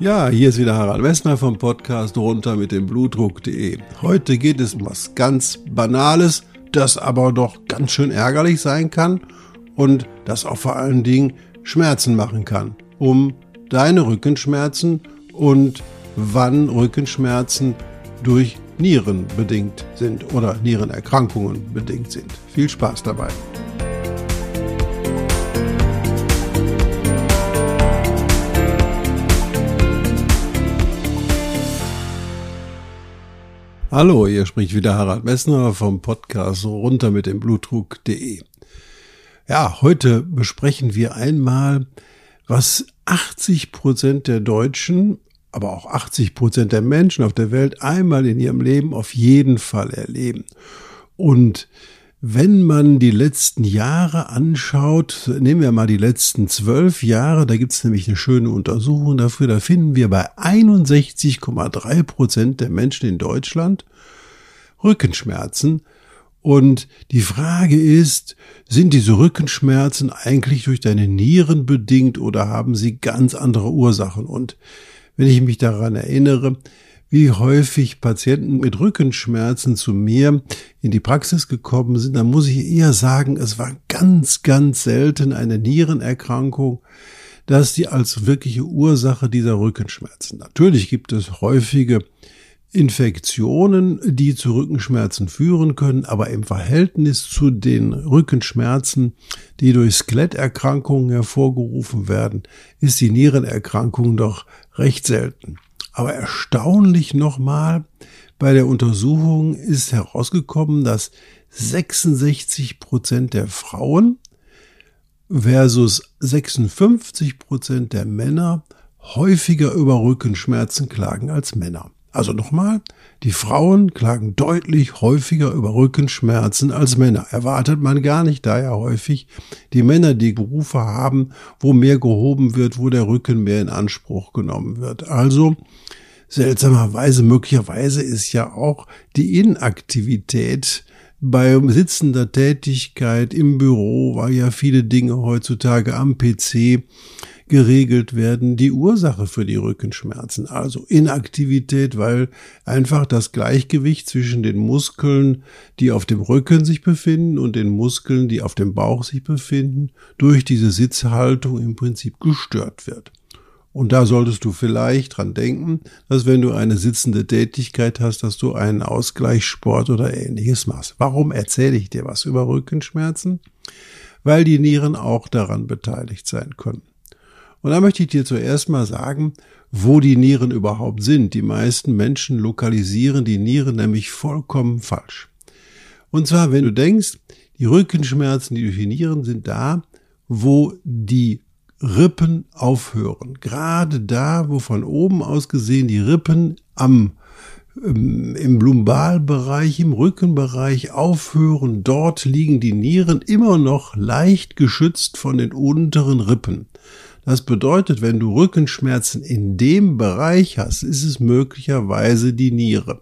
Ja, hier ist wieder Harald Wessner vom Podcast runter mit dem Blutdruck.de. Heute geht es um was ganz Banales, das aber doch ganz schön ärgerlich sein kann und das auch vor allen Dingen Schmerzen machen kann. Um deine Rückenschmerzen und wann Rückenschmerzen durch Nieren bedingt sind oder Nierenerkrankungen bedingt sind. Viel Spaß dabei. Hallo, hier spricht wieder Harald Messner vom Podcast runter mit dem Blutdruck.de. Ja, heute besprechen wir einmal, was 80 Prozent der Deutschen, aber auch 80 Prozent der Menschen auf der Welt einmal in ihrem Leben auf jeden Fall erleben. Und wenn man die letzten Jahre anschaut, nehmen wir mal die letzten zwölf Jahre, da gibt es nämlich eine schöne Untersuchung dafür, da finden wir bei 61,3 Prozent der Menschen in Deutschland Rückenschmerzen. Und die Frage ist, sind diese Rückenschmerzen eigentlich durch deine Nieren bedingt oder haben sie ganz andere Ursachen? Und wenn ich mich daran erinnere, wie häufig Patienten mit Rückenschmerzen zu mir in die Praxis gekommen sind, dann muss ich eher sagen, es war ganz, ganz selten eine Nierenerkrankung, dass die als wirkliche Ursache dieser Rückenschmerzen. Natürlich gibt es häufige Infektionen, die zu Rückenschmerzen führen können, aber im Verhältnis zu den Rückenschmerzen, die durch Skeletterkrankungen hervorgerufen werden, ist die Nierenerkrankung doch recht selten. Aber erstaunlich nochmal, bei der Untersuchung ist herausgekommen, dass 66 Prozent der Frauen versus 56 Prozent der Männer häufiger über Rückenschmerzen klagen als Männer. Also nochmal, die Frauen klagen deutlich häufiger über Rückenschmerzen als Männer. Erwartet man gar nicht, da ja häufig die Männer die Berufe haben, wo mehr gehoben wird, wo der Rücken mehr in Anspruch genommen wird. Also seltsamerweise, möglicherweise ist ja auch die Inaktivität bei sitzender Tätigkeit im Büro, weil ja viele Dinge heutzutage am PC geregelt werden, die Ursache für die Rückenschmerzen. Also Inaktivität, weil einfach das Gleichgewicht zwischen den Muskeln, die auf dem Rücken sich befinden und den Muskeln, die auf dem Bauch sich befinden, durch diese Sitzhaltung im Prinzip gestört wird. Und da solltest du vielleicht dran denken, dass wenn du eine sitzende Tätigkeit hast, dass du einen Ausgleichssport oder ähnliches machst. Warum erzähle ich dir was über Rückenschmerzen? Weil die Nieren auch daran beteiligt sein können. Und da möchte ich dir zuerst mal sagen, wo die Nieren überhaupt sind. Die meisten Menschen lokalisieren die Nieren nämlich vollkommen falsch. Und zwar, wenn du denkst, die Rückenschmerzen, die durch die Nieren sind da, wo die Rippen aufhören. Gerade da, wo von oben aus gesehen die Rippen am ähm, im Lumbalbereich, im Rückenbereich aufhören. Dort liegen die Nieren immer noch leicht geschützt von den unteren Rippen. Das bedeutet, wenn du Rückenschmerzen in dem Bereich hast, ist es möglicherweise die Niere.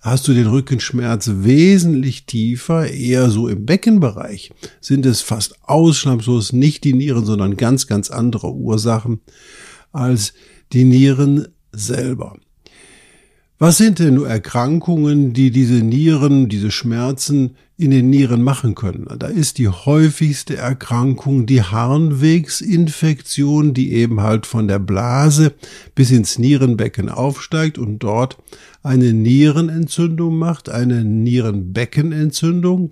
Hast du den Rückenschmerz wesentlich tiefer, eher so im Beckenbereich, sind es fast ausschnahmslos nicht die Nieren, sondern ganz, ganz andere Ursachen als die Nieren selber. Was sind denn nur Erkrankungen, die diese Nieren, diese Schmerzen in den Nieren machen können? Da ist die häufigste Erkrankung die Harnwegsinfektion, die eben halt von der Blase bis ins Nierenbecken aufsteigt und dort eine Nierenentzündung macht, eine Nierenbeckenentzündung.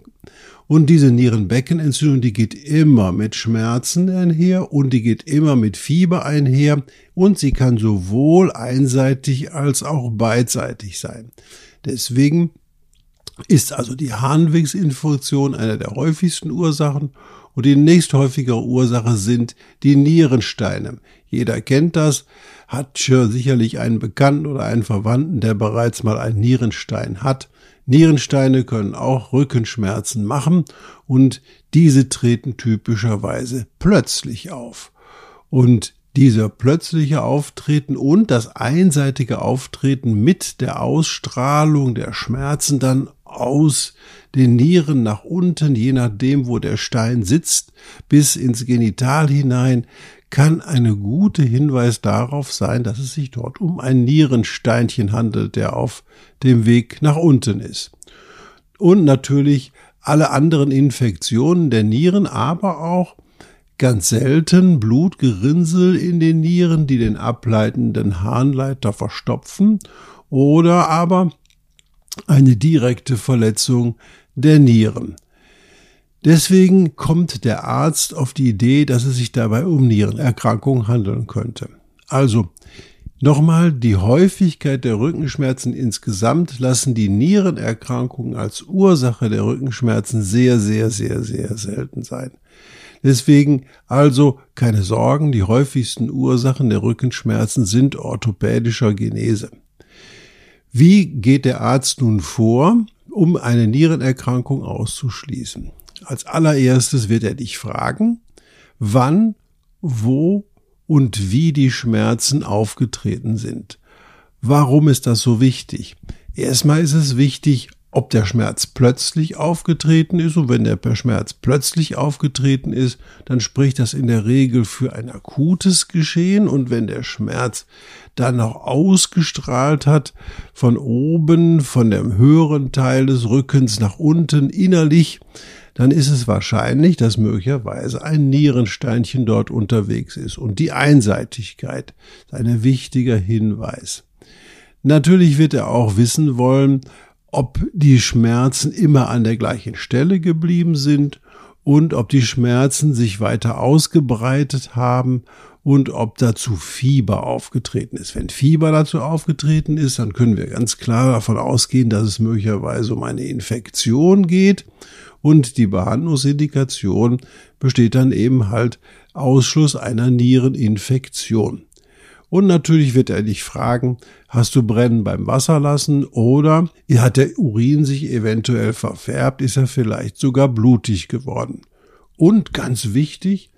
Und diese Nierenbeckenentzündung, die geht immer mit Schmerzen einher und die geht immer mit Fieber einher und sie kann sowohl einseitig als auch beidseitig sein. Deswegen ist also die Harnwegsinfektion eine der häufigsten Ursachen und die nächsthäufigere Ursache sind die Nierensteine. Jeder kennt das, hat sicherlich einen Bekannten oder einen Verwandten, der bereits mal einen Nierenstein hat. Nierensteine können auch Rückenschmerzen machen und diese treten typischerweise plötzlich auf. Und dieser plötzliche Auftreten und das einseitige Auftreten mit der Ausstrahlung der Schmerzen dann aus den Nieren nach unten, je nachdem, wo der Stein sitzt, bis ins Genital hinein, kann eine gute Hinweis darauf sein, dass es sich dort um ein Nierensteinchen handelt, der auf dem Weg nach unten ist. Und natürlich alle anderen Infektionen der Nieren, aber auch ganz selten Blutgerinnsel in den Nieren, die den ableitenden Harnleiter verstopfen oder aber eine direkte Verletzung der Nieren. Deswegen kommt der Arzt auf die Idee, dass es sich dabei um Nierenerkrankungen handeln könnte. Also, nochmal, die Häufigkeit der Rückenschmerzen insgesamt lassen die Nierenerkrankungen als Ursache der Rückenschmerzen sehr, sehr, sehr, sehr selten sein. Deswegen also keine Sorgen, die häufigsten Ursachen der Rückenschmerzen sind orthopädischer Genese. Wie geht der Arzt nun vor, um eine Nierenerkrankung auszuschließen? Als allererstes wird er dich fragen, wann, wo und wie die Schmerzen aufgetreten sind. Warum ist das so wichtig? Erstmal ist es wichtig, ob der Schmerz plötzlich aufgetreten ist. Und wenn der Schmerz plötzlich aufgetreten ist, dann spricht das in der Regel für ein akutes Geschehen. Und wenn der Schmerz dann noch ausgestrahlt hat, von oben, von dem höheren Teil des Rückens nach unten innerlich, dann ist es wahrscheinlich, dass möglicherweise ein Nierensteinchen dort unterwegs ist. Und die Einseitigkeit ist ein wichtiger Hinweis. Natürlich wird er auch wissen wollen, ob die Schmerzen immer an der gleichen Stelle geblieben sind und ob die Schmerzen sich weiter ausgebreitet haben und ob dazu Fieber aufgetreten ist. Wenn Fieber dazu aufgetreten ist, dann können wir ganz klar davon ausgehen, dass es möglicherweise um eine Infektion geht und die Behandlungsindikation besteht dann eben halt Ausschluss einer Niereninfektion. Und natürlich wird er dich fragen, hast du Brennen beim Wasserlassen oder hat der Urin sich eventuell verfärbt, ist er vielleicht sogar blutig geworden. Und ganz wichtig,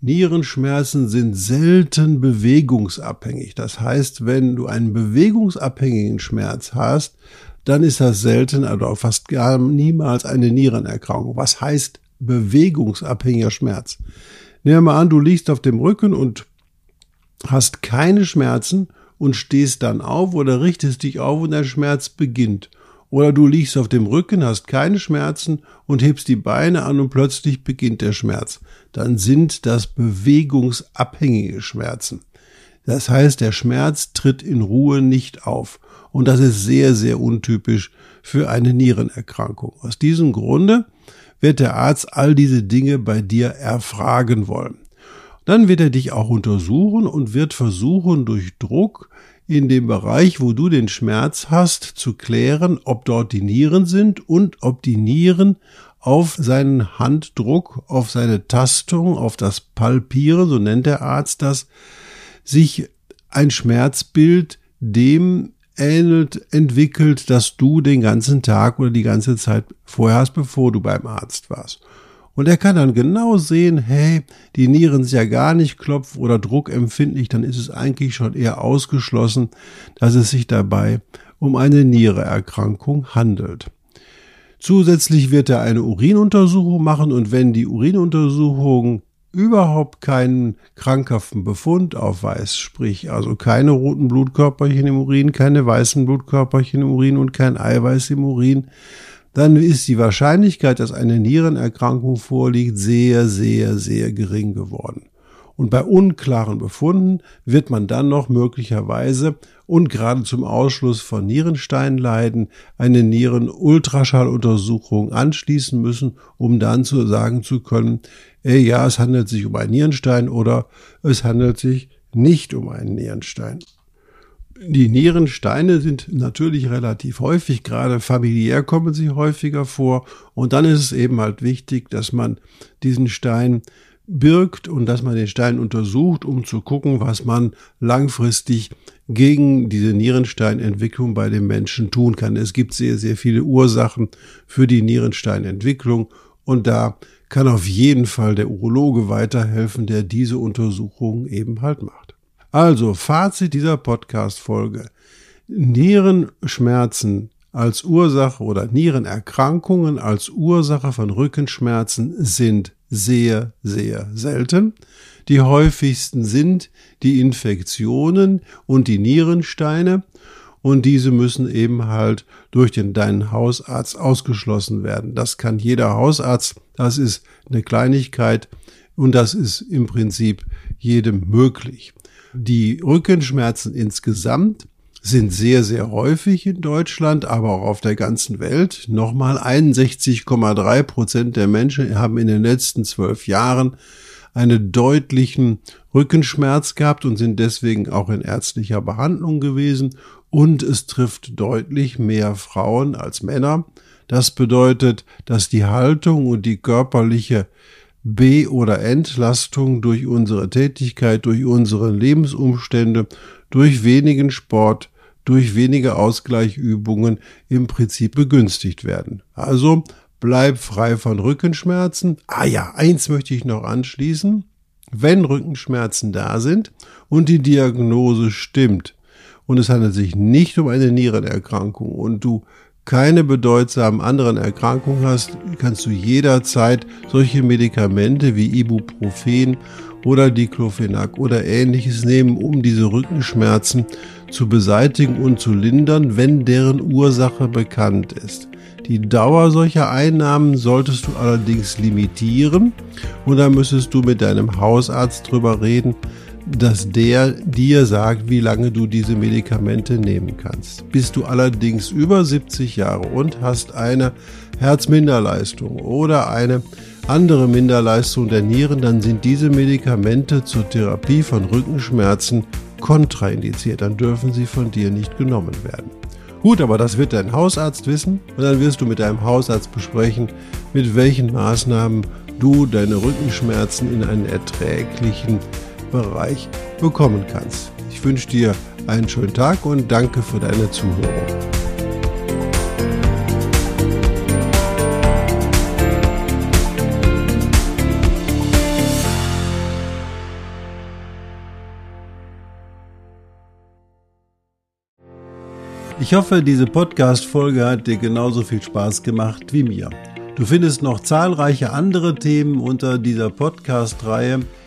Nierenschmerzen sind selten bewegungsabhängig. Das heißt, wenn du einen bewegungsabhängigen Schmerz hast, dann ist das selten oder fast gar niemals eine Nierenerkrankung. Was heißt bewegungsabhängiger Schmerz? Nehmen wir mal an, du liegst auf dem Rücken und hast keine Schmerzen und stehst dann auf oder richtest dich auf und der Schmerz beginnt. Oder du liegst auf dem Rücken, hast keine Schmerzen und hebst die Beine an und plötzlich beginnt der Schmerz. Dann sind das bewegungsabhängige Schmerzen. Das heißt, der Schmerz tritt in Ruhe nicht auf. Und das ist sehr, sehr untypisch für eine Nierenerkrankung. Aus diesem Grunde wird der Arzt all diese Dinge bei dir erfragen wollen. Dann wird er dich auch untersuchen und wird versuchen, durch Druck in dem Bereich, wo du den Schmerz hast, zu klären, ob dort die Nieren sind und ob die Nieren auf seinen Handdruck, auf seine Tastung, auf das Palpieren, so nennt der Arzt das, sich ein Schmerzbild dem ähnelt, entwickelt, dass du den ganzen Tag oder die ganze Zeit vorher hast, bevor du beim Arzt warst. Und er kann dann genau sehen, hey, die Nieren sind ja gar nicht klopf- oder druckempfindlich, dann ist es eigentlich schon eher ausgeschlossen, dass es sich dabei um eine Niereerkrankung handelt. Zusätzlich wird er eine Urinuntersuchung machen und wenn die Urinuntersuchung überhaupt keinen krankhaften Befund aufweist, sprich also keine roten Blutkörperchen im Urin, keine weißen Blutkörperchen im Urin und kein Eiweiß im Urin, dann ist die Wahrscheinlichkeit, dass eine Nierenerkrankung vorliegt, sehr, sehr, sehr gering geworden. Und bei unklaren Befunden wird man dann noch möglicherweise und gerade zum Ausschluss von Nierensteinleiden eine Nierenultraschalluntersuchung anschließen müssen, um dann zu sagen zu können, ey, ja, es handelt sich um einen Nierenstein oder es handelt sich nicht um einen Nierenstein. Die Nierensteine sind natürlich relativ häufig, gerade familiär kommen sie häufiger vor. Und dann ist es eben halt wichtig, dass man diesen Stein birgt und dass man den Stein untersucht, um zu gucken, was man langfristig gegen diese Nierensteinentwicklung bei den Menschen tun kann. Es gibt sehr, sehr viele Ursachen für die Nierensteinentwicklung und da kann auf jeden Fall der Urologe weiterhelfen, der diese Untersuchung eben halt macht. Also, Fazit dieser Podcast-Folge. Nierenschmerzen als Ursache oder Nierenerkrankungen als Ursache von Rückenschmerzen sind sehr, sehr selten. Die häufigsten sind die Infektionen und die Nierensteine und diese müssen eben halt durch den deinen Hausarzt ausgeschlossen werden. Das kann jeder Hausarzt, das ist eine Kleinigkeit und das ist im Prinzip jedem möglich. Die Rückenschmerzen insgesamt sind sehr, sehr häufig in Deutschland, aber auch auf der ganzen Welt. Nochmal 61,3 Prozent der Menschen haben in den letzten zwölf Jahren einen deutlichen Rückenschmerz gehabt und sind deswegen auch in ärztlicher Behandlung gewesen. Und es trifft deutlich mehr Frauen als Männer. Das bedeutet, dass die Haltung und die körperliche B- oder Entlastung durch unsere Tätigkeit, durch unsere Lebensumstände, durch wenigen Sport durch weniger Ausgleichübungen im Prinzip begünstigt werden. Also bleib frei von Rückenschmerzen. Ah ja, eins möchte ich noch anschließen. Wenn Rückenschmerzen da sind und die Diagnose stimmt und es handelt sich nicht um eine Nierenerkrankung und du keine bedeutsamen anderen Erkrankungen hast, kannst du jederzeit solche Medikamente wie Ibuprofen oder Diclofenac oder ähnliches nehmen, um diese Rückenschmerzen zu beseitigen und zu lindern, wenn deren Ursache bekannt ist. Die Dauer solcher Einnahmen solltest du allerdings limitieren und da müsstest du mit deinem Hausarzt drüber reden, dass der dir sagt, wie lange du diese Medikamente nehmen kannst. Bist du allerdings über 70 Jahre und hast eine Herzminderleistung oder eine andere Minderleistung der Nieren, dann sind diese Medikamente zur Therapie von Rückenschmerzen kontraindiziert. Dann dürfen sie von dir nicht genommen werden. Gut, aber das wird dein Hausarzt wissen und dann wirst du mit deinem Hausarzt besprechen, mit welchen Maßnahmen du deine Rückenschmerzen in einen erträglichen Bereich bekommen kannst. Ich wünsche dir einen schönen Tag und danke für deine Zuhörung. Ich hoffe, diese Podcast-Folge hat dir genauso viel Spaß gemacht wie mir. Du findest noch zahlreiche andere Themen unter dieser Podcast-Reihe,